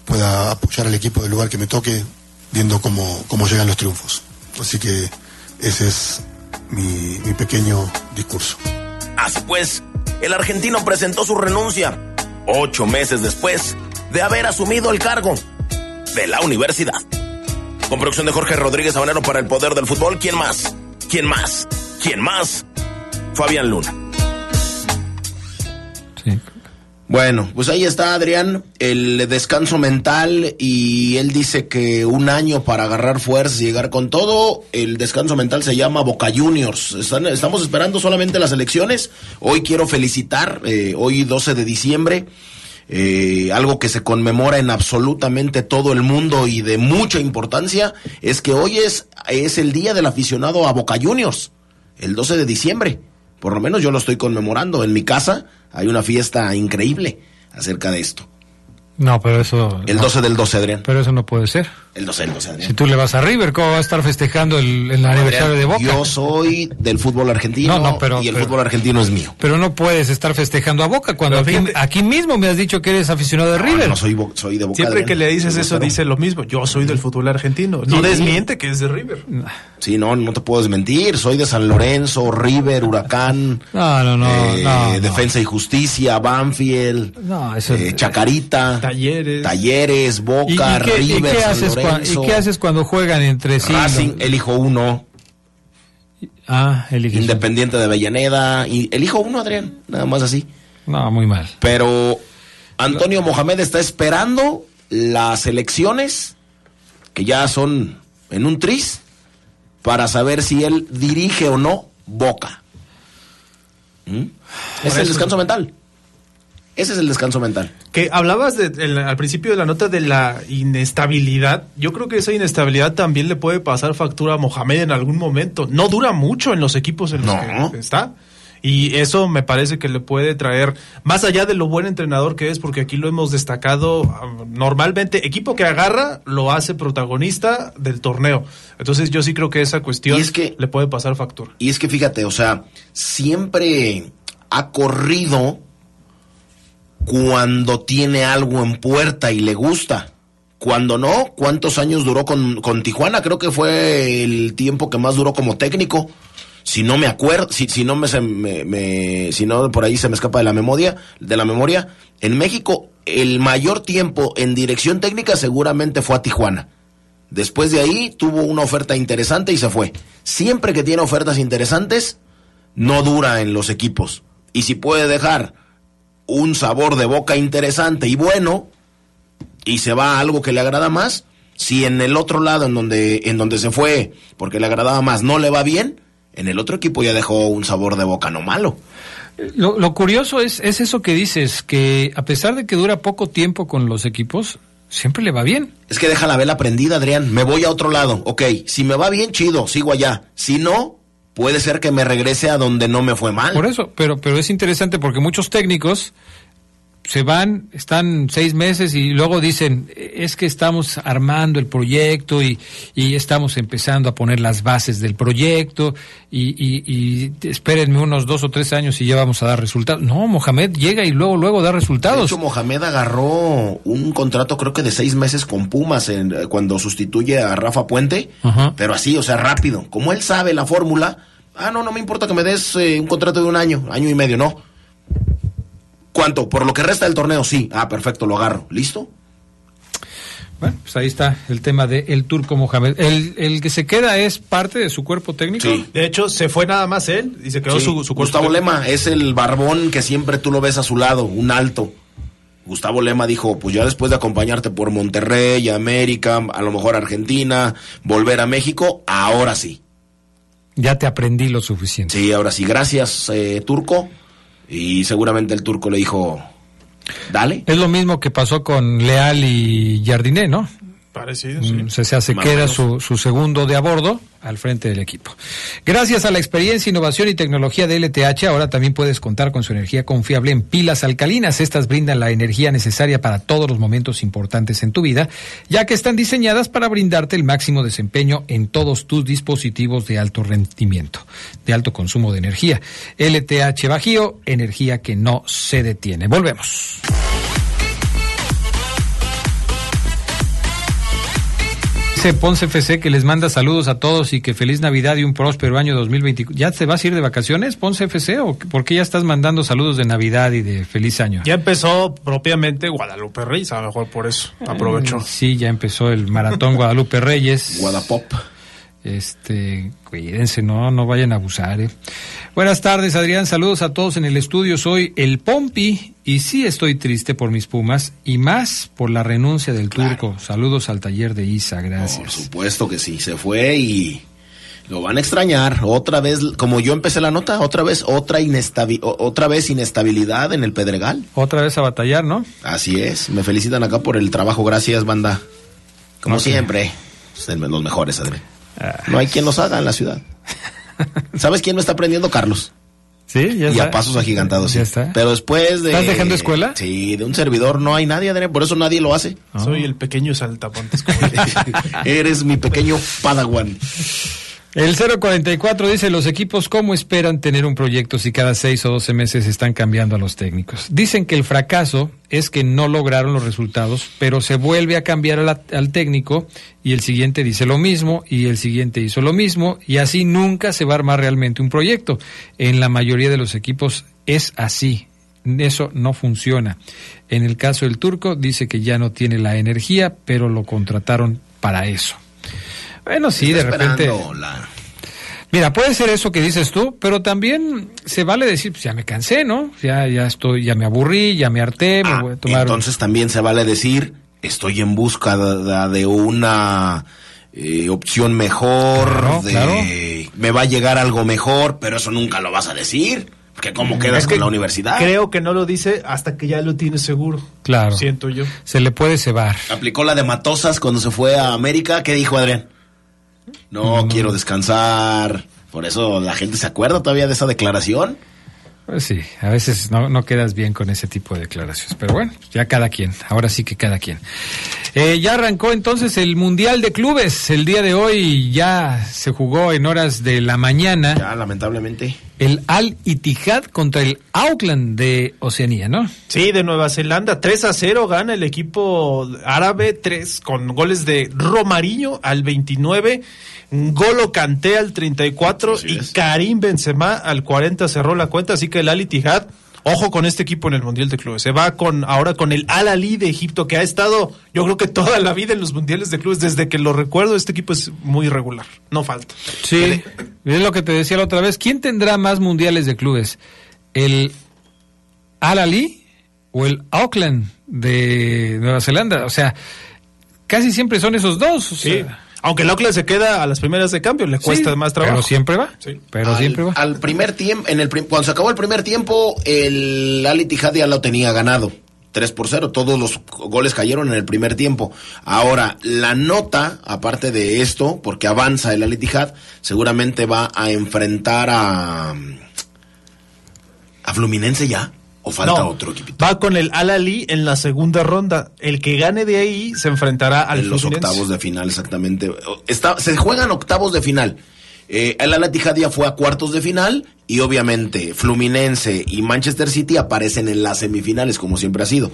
pueda apoyar al equipo del lugar que me toque viendo cómo, cómo llegan los triunfos. Así que ese es mi, mi pequeño discurso. Así pues, el argentino presentó su renuncia ocho meses después de haber asumido el cargo de la universidad. Con producción de Jorge Rodríguez Habanero para el poder del fútbol, ¿quién más? ¿Quién más? ¿Quién más? Fabián Luna. Sí. Bueno, pues ahí está Adrián, el descanso mental y él dice que un año para agarrar fuerzas y llegar con todo, el descanso mental se llama Boca Juniors. Están- estamos esperando solamente las elecciones. Hoy quiero felicitar, eh, hoy 12 de diciembre, eh, algo que se conmemora en absolutamente todo el mundo y de mucha importancia, es que hoy es, es el día del aficionado a Boca Juniors, el 12 de diciembre. Por lo menos yo lo estoy conmemorando. En mi casa hay una fiesta increíble acerca de esto. No, pero eso. El 12 del 12, Adrián. Pero eso no puede ser. El 12 del 12, Adrián. Si tú le vas a River, ¿cómo va a estar festejando el, el aniversario de Boca? Yo soy del fútbol argentino No, no, pero- y el pero- fútbol argentino es mío. Pero no puedes estar festejando a Boca cuando aquí, fíjate- aquí mismo me has dicho que eres aficionado de River. No, soy, soy de Boca. Siempre Adrián. que le dices eso, dice lo mismo. Yo soy del fútbol argentino. No Sí. desmiente que es de River. Sí, no, no te puedo desmentir. Soy de San Lorenzo, River, Huracán. No, no, no, eh, no, no. Defensa y Justicia, Banfield. No, eso eh, Chacarita. Talleres. Talleres, ¿Y, y Boca, qué, y River, qué San haces Lorenzo. ¿Y qué haces cuando juegan entre sí? Racing, elijo uno. Ah, eliges. Independiente de Avellaneda. Y elijo uno, Adrián. Nada más así. No, muy mal. Pero Antonio Mohamed está esperando las elecciones, que ya son en un tris, para saber si él dirige o no Boca. ¿Mm? Es el descanso mental. Ese es el descanso mental. Que hablabas de, el- al principio de la nota de la inestabilidad. Yo creo que esa inestabilidad también le puede pasar factura a Mohamed en algún momento. No dura mucho en los equipos en los No. que está. Y eso me parece que le puede traer, más allá de lo buen entrenador que es, porque aquí lo hemos destacado, ah, normalmente equipo que agarra lo hace protagonista del torneo. Entonces yo sí creo que esa cuestión Y es que- le puede pasar factura. Y es que fíjate, o sea, siempre ha corrido cuando tiene algo en puerta y le gusta. Cuando no, ¿cuántos años duró con, con Tijuana? Creo que fue el tiempo que más duró como técnico. Si no me acuerdo, si, si no me, se me- me- si no por ahí se me escapa de la memoria, de la memoria, en México el mayor tiempo en dirección técnica seguramente fue a Tijuana. Después de ahí tuvo una oferta interesante y se fue. Siempre que tiene ofertas interesantes, no dura en los equipos. Y si puede dejar un sabor de boca interesante y bueno, y se va a algo que le agrada más, si en el otro lado, en donde, en donde se fue porque le agradaba más, no le va bien, en el otro equipo ya dejó un sabor de boca no malo. Lo, lo curioso es, es eso que dices, que a pesar de que dura poco tiempo con los equipos, siempre le va bien. Es que deja la vela prendida, Adrián. Me voy a otro lado. Ok, si me va bien, chido, sigo allá. Si no, puede ser que me regrese a donde no me fue mal. Por eso, pero, pero es interesante porque muchos técnicos se van, están seis meses y luego dicen, es que estamos armando el proyecto y, y estamos empezando a poner las bases del proyecto y, y, y espérenme unos dos o tres años y ya vamos a dar resultados. No, Mohamed llega y luego, luego da De resultados. hecho, Mohamed agarró un contrato creo que de seis meses con Pumas en- eh, cuando sustituye a Rafa Puente, Ajá. pero así, o sea, rápido. Como él sabe la fórmula, ah, no, no me importa que me des eh, un contrato de un año, año y medio, no. ¿Cuánto? Por lo que resta del torneo, sí. Ah, perfecto, lo agarro. ¿Listo? Bueno, pues ahí está el tema de el turco Mohamed. El, el que se queda es parte de su cuerpo técnico. Sí. De hecho, se fue nada más él y se quedó Sí, su, su cuerpo Gustavo técnico. Lema es el barbón que siempre tú lo ves a su lado, un alto. Gustavo Lema dijo, pues ya después de acompañarte por Monterrey, América, a lo mejor Argentina, volver a México, ahora sí. Ya te aprendí lo suficiente. Sí, ahora sí. Gracias, eh, Turco. Y seguramente el Turco le dijo, dale. Es lo mismo que pasó con Leal y Jardiné, ¿no? Parecido, sí. Mm, Se, se hace Más su, su segundo de a bordo al frente del equipo. Gracias a la experiencia, innovación y tecnología de LTH, ahora también puedes contar con su energía confiable en pilas alcalinas. Estas brindan la energía necesaria para todos los momentos importantes en tu vida, ya que están diseñadas para brindarte el máximo desempeño en todos tus dispositivos de alto rendimiento, de alto consumo de energía. LTH Bajío, energía que no se detiene. Volvemos. Dice Ponce FC que les manda saludos a todos y que feliz Navidad y un próspero año 2024. ¿Ya te vas a ir de vacaciones, Ponce FC? ¿O por qué ya estás mandando saludos de Navidad y de feliz año? Ya empezó propiamente Guadalupe Reyes, a lo mejor por eso aprovechó. Mm, Sí, ya empezó el maratón *laughs* Guadalupe Reyes. Guadapop. Este, cuídense, no, no vayan a abusar. ¿eh? Buenas tardes, Adrián. Saludos a todos en el estudio. Soy el Pompi y sí estoy triste por mis Pumas y más por la renuncia del turco. Saludos al taller de Isa, Por gracias. supuesto que sí, se fue y lo van a extrañar. Otra vez, como yo empecé la nota, otra vez, otra, inestabi- o- otra vez inestabilidad en el Pedregal. Otra vez a batallar, ¿no? Así es, me felicitan acá por el trabajo, gracias, banda. Como siempre, los mejores, Adrián. No hay quien los haga en la ciudad. ¿Sabes quién me está aprendiendo? Carlos. Sí, ya y está. a pasos agigantados, sí. Ya está. Pero después de... ¿Estás dejando escuela? Sí, de un servidor no hay nadie, Adrián, por eso nadie lo hace. Soy el pequeño saltamontes. como *laughs* Eres mi pequeño padawan. El 044 dice, los equipos, ¿cómo esperan tener un proyecto si cada seis o doce meses están cambiando a los técnicos? Dicen que el fracaso es que no lograron los resultados, pero se vuelve a cambiar a la- al técnico y el siguiente dice lo mismo y el siguiente hizo lo mismo y así nunca se va a armar realmente un proyecto. En la mayoría de los equipos es así. Eso no funciona. En el caso del turco dice que ya no tiene la energía, pero lo contrataron para eso. Bueno, sí, de repente... la- Mira, puede ser eso que dices tú, pero también se vale decir, pues ya me cansé, ¿no? Ya, ya estoy, ya me aburrí, ya me harté, me Ah, voy a tomar. Entonces también se vale decir, estoy en busca de, de una eh, opción mejor, Claro, de claro. me va a llegar algo mejor, pero eso nunca lo vas a decir. Porque cómo quedas Es con la universidad. Creo que no lo dice hasta que ya lo tiene seguro. Claro. Siento yo. Se le puede cebar. Aplicó la de Matosas cuando se fue a América. ¿Qué dijo Adrián? No, quiero descansar. Por eso la gente se acuerda todavía de esa declaración. Pues sí, a veces no, no quedas bien con ese tipo de declaraciones, pero bueno, ya cada quien, ahora sí que cada quien. Eh, ya arrancó entonces el Mundial de Clubes, el día de hoy ya se jugó en horas de la mañana Ya, lamentablemente. el Al Ittihad contra el Auckland de Oceanía, ¿no? Sí, de Nueva Zelanda, 3 a 0 gana el equipo árabe, 3 con goles de Romarillo al 29, Golo Kanté al 34 Así y es. Karim Benzema al 40 cerró la cuenta, así que el Al Ittihad, ojo con este equipo en el Mundial de Clubes, se va con ahora con el Al Ali de Egipto que ha estado, yo creo que toda la vida en los Mundiales de Clubes, desde que lo recuerdo, este equipo es muy regular, no falta. Sí, es lo que te decía la otra vez. ¿Quién tendrá más mundiales de clubes? ¿El Al Ali o el Auckland de Nueva Zelanda? O sea, casi siempre son esos dos. o Sí. Aunque el se queda a las primeras de cambio, le cuesta sí, más trabajo. Pero siempre va. Sí. Pero al, siempre va. al primer tiempo, en el prim- cuando se acabó el primer tiempo, el Al Ittihad ya lo tenía ganado. 3 por 0, todos los goles cayeron en el primer tiempo. Ahora, la nota, aparte de esto, porque avanza el Al Ittihad, seguramente va a enfrentar a a Fluminense ya o falta No, otro equipito. Va con el Al Ali en la segunda ronda. El que gane de ahí se enfrentará al en los octavos de final, exactamente. Está, se juegan octavos de final. Eh, el Al Ittihad ya fue a cuartos de final y obviamente Fluminense y Manchester City aparecen en las semifinales como siempre ha sido.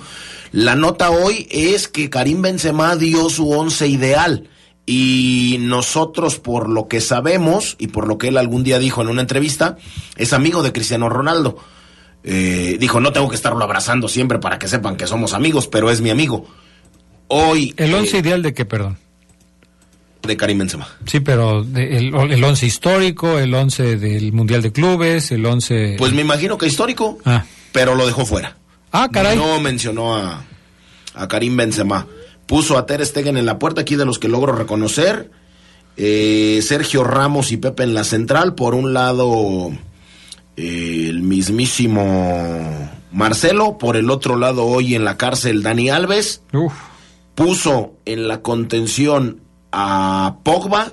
La nota hoy es que Karim Benzema dio su once ideal y nosotros por lo que sabemos y por lo que él algún día dijo en una entrevista es amigo de Cristiano Ronaldo. Eh, dijo no tengo que estarlo abrazando siempre para que sepan que somos amigos, pero es mi amigo. Hoy ¿El eh, once ideal de qué, perdón? de Karim Benzema. Sí, pero de- el, el once histórico, el once del Mundial de Clubes, el once... Pues me imagino que histórico, Ah. pero lo dejó fuera. Ah, caray. No mencionó a, a Karim Benzema. Puso a Ter Stegen en la puerta, aquí de los que logro reconocer. Eh, Sergio Ramos y Pepe en la central. Por un lado, eh, el mismísimo Marcelo. Por el otro lado, hoy en la cárcel, Dani Alves. Uf. Puso en la contención a Pogba.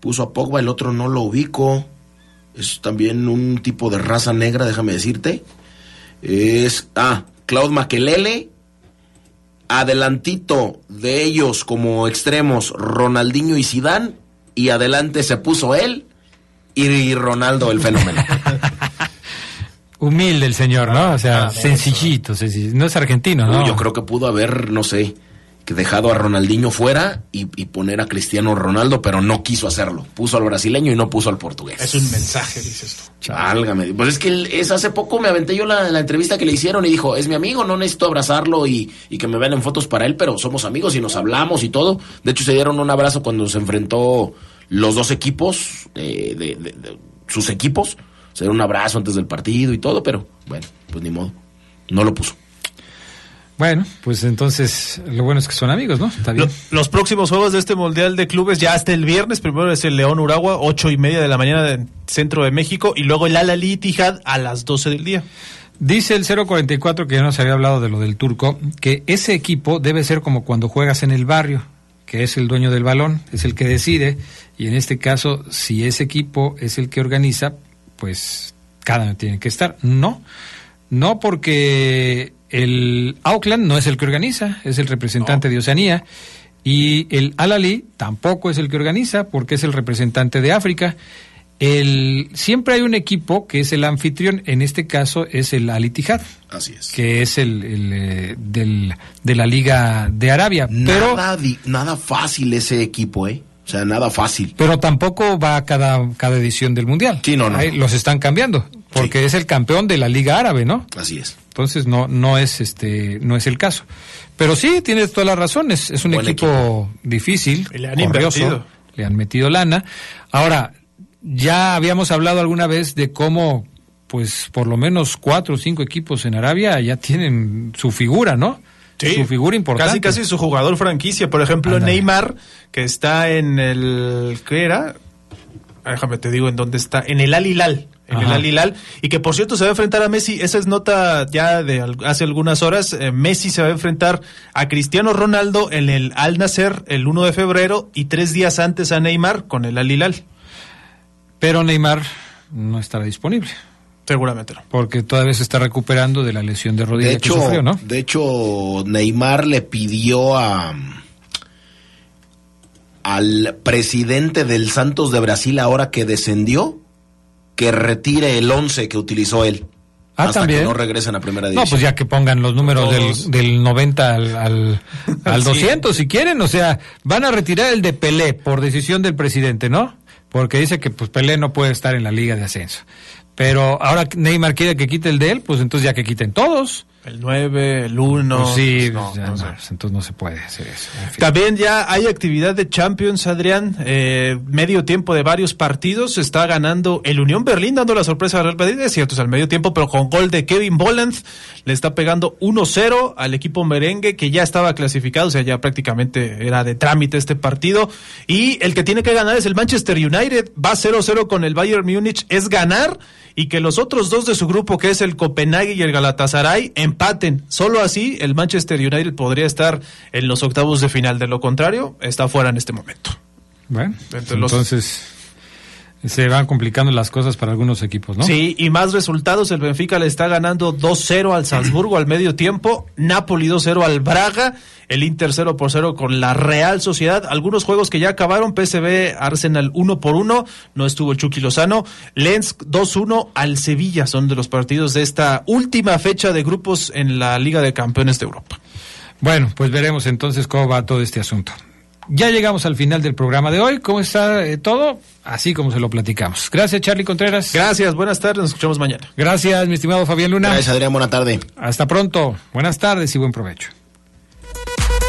Puso a Pogba, el otro no lo ubico. Es también un tipo de raza negra, déjame decirte. Es. Ah, Claude Makelele. Adelantito de ellos como extremos, Ronaldinho y Sidán. Y adelante se puso él y Ronaldo el fenómeno. *laughs* Humilde el señor, ¿no? O sea, sencillito, sencillito. No es argentino, ¿no? Yo creo que pudo haber, no sé, que dejado a Ronaldinho fuera y, y poner a Cristiano Ronaldo, pero no quiso hacerlo. Puso al brasileño y no puso al portugués. Es un mensaje, dices tú. Válgame. Pues es que él- es hace poco me aventé yo la, la entrevista que le hicieron y dijo, es mi amigo, no necesito abrazarlo y, y que me vean en fotos para él, pero somos amigos y nos hablamos y todo. De hecho, se dieron un abrazo cuando se enfrentó los dos equipos, eh, de, de- de- sus equipos. Se dieron un abrazo antes del partido y todo, pero bueno, pues ni modo. No lo puso. Bueno, pues entonces lo bueno es que son amigos, ¿no? Está bien. Lo- los próximos juegos de este Mundial de Clubes ya hasta el viernes. Primero es el León Uragua, ocho y media de la mañana en centro de México. Y luego el Al Ali Tijad a las 12 del día. Dice el 044, que ya nos había hablado de lo del turco, que ese equipo debe ser como cuando juegas en el barrio, que es el dueño del balón, es el que decide, y en este caso, si ese equipo es el que organiza, pues cada año tienen que estar. No, no porque el Auckland no es el que organiza, es el representante de Oceanía. Y el Al-Ali tampoco es el que organiza porque es el representante de África. El, siempre hay un equipo que es el anfitrión, en este caso es el Al Ittihad, Así es. que es el, el, eh, del, de la Liga de Arabia. Pero, Nada, di- nada fácil ese equipo, ¿eh? O sea, nada fácil. pero tampoco va a cada, cada edición del Mundial. Sí, no, no. Ahí los están cambiando, porque es el campeón de la Liga Árabe, ¿no? Así es. Entonces no, no es este, no es el caso. Pero sí, tienes toda la razón, es, es un equipo, difícil, Y le han corrioso, invertido. le han metido lana. Ahora, ya habíamos hablado alguna vez de cómo, pues, por lo menos cuatro o cinco equipos en Arabia ya tienen su figura, ¿no? Su figura importante. Casi, casi su jugador franquicia. Por ejemplo. Neymar, que está en el. ¿Qué era? Déjame te digo en dónde está. En el Al Hilal. En el Ajá. Al Hilal. Y que por cierto se va a enfrentar a Messi. Esa es nota ya de hace algunas horas. Eh, Messi se va a enfrentar a Cristiano Ronaldo en el Al Nasser el 1 de febrero y tres días antes a Neymar con el Al Hilal. Pero Neymar no estará disponible, Seguramente no. porque todavía se está recuperando de la lesión de rodilla De que hecho, sufrió, ¿no? de hecho, Neymar le pidió a al presidente del Santos de Brasil, ahora que descendió, que retire el 11 que utilizó él. Ah, hasta también. que no regresen a primera No, división. pues ya que pongan los números Todos. del, del 90 al, al, al *laughs* Sí. 200 si quieren, o sea, van a retirar el de Pelé por decisión del presidente, ¿no? Porque dice que pues Pelé no puede estar en la liga de ascenso. Pero ahora Neymar quiere que quite el de él, pues entonces ya que quiten todos. El 9, el 1. Pues sí, no, pues ya no no, sé. pues entonces no se puede hacer eso. en fin. También ya hay actividad de Champions, Adrián. Eh, medio tiempo de varios partidos. Está ganando el Unión Berlín, dando la sorpresa al Real Madrid. Es cierto, es al medio tiempo, pero con gol de Kevin Boland. Le está pegando 1-0 al equipo merengue, que ya estaba clasificado. O sea, ya prácticamente era de trámite este partido. Y el que tiene que ganar es el Manchester United. Va 0-0 con el Bayern Múnich. Es ganar y que los otros dos de su grupo, que es el Copenhague y el Galatasaray, empaten. Solo así el Manchester United podría estar en los octavos de final. De lo contrario, está fuera en este momento. Bueno, Entre los- entonces se van complicando las cosas para algunos equipos, ¿no? Sí, y más resultados. El Benfica le está ganando 2-0 al Salzburgo al medio tiempo. Napoli 2-0 al Braga. El Inter 0 por 0 con la Real Sociedad. Algunos juegos que ya acabaron. PSV Arsenal 1 por 1. No estuvo el Chucky Lozano. Lens 2-1 al Sevilla. Son de los partidos de esta última fecha de grupos en la Liga de Campeones de Europa. Bueno, pues veremos entonces cómo va todo este asunto. Ya llegamos al final del programa de hoy. ¿Cómo está eh, todo? Así como se lo platicamos. Gracias, Charlie Contreras. Gracias, buenas tardes. Nos escuchamos mañana. Gracias, mi estimado Fabián Luna. Gracias, Adrián. Buena tarde. Hasta pronto. Buenas tardes y buen provecho.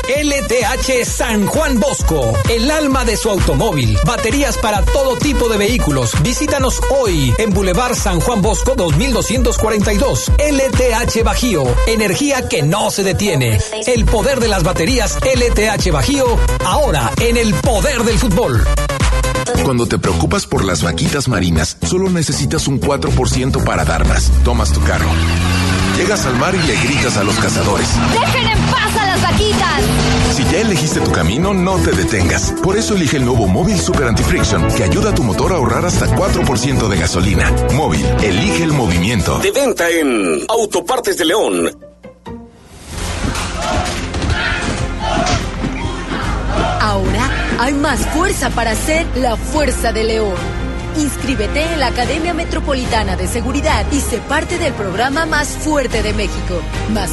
LTH San Juan Bosco, el alma de su automóvil. Baterías para todo tipo de vehículos. Visítanos hoy en Boulevard San Juan Bosco 2242. LTH Bajío, energía que no se detiene. El poder de las baterías LTH Bajío, ahora en el poder del fútbol. Cuando te preocupas por las vaquitas marinas, solo necesitas un 4% para dar más. Tomas tu carro. Llegas al mar y le gritas a los cazadores. ¡Dejen en paz a las vaquitas! Si ya elegiste tu camino, no te detengas. Por eso elige el nuevo Móvil Super Anti-Friction, que ayuda a tu motor a ahorrar hasta 4% de gasolina. Móvil, elige el movimiento. De venta en Autopartes de León. Ahora hay más fuerza para ser la fuerza de León. Inscríbete en la Academia Metropolitana de Seguridad y sé parte del programa más fuerte de México. Más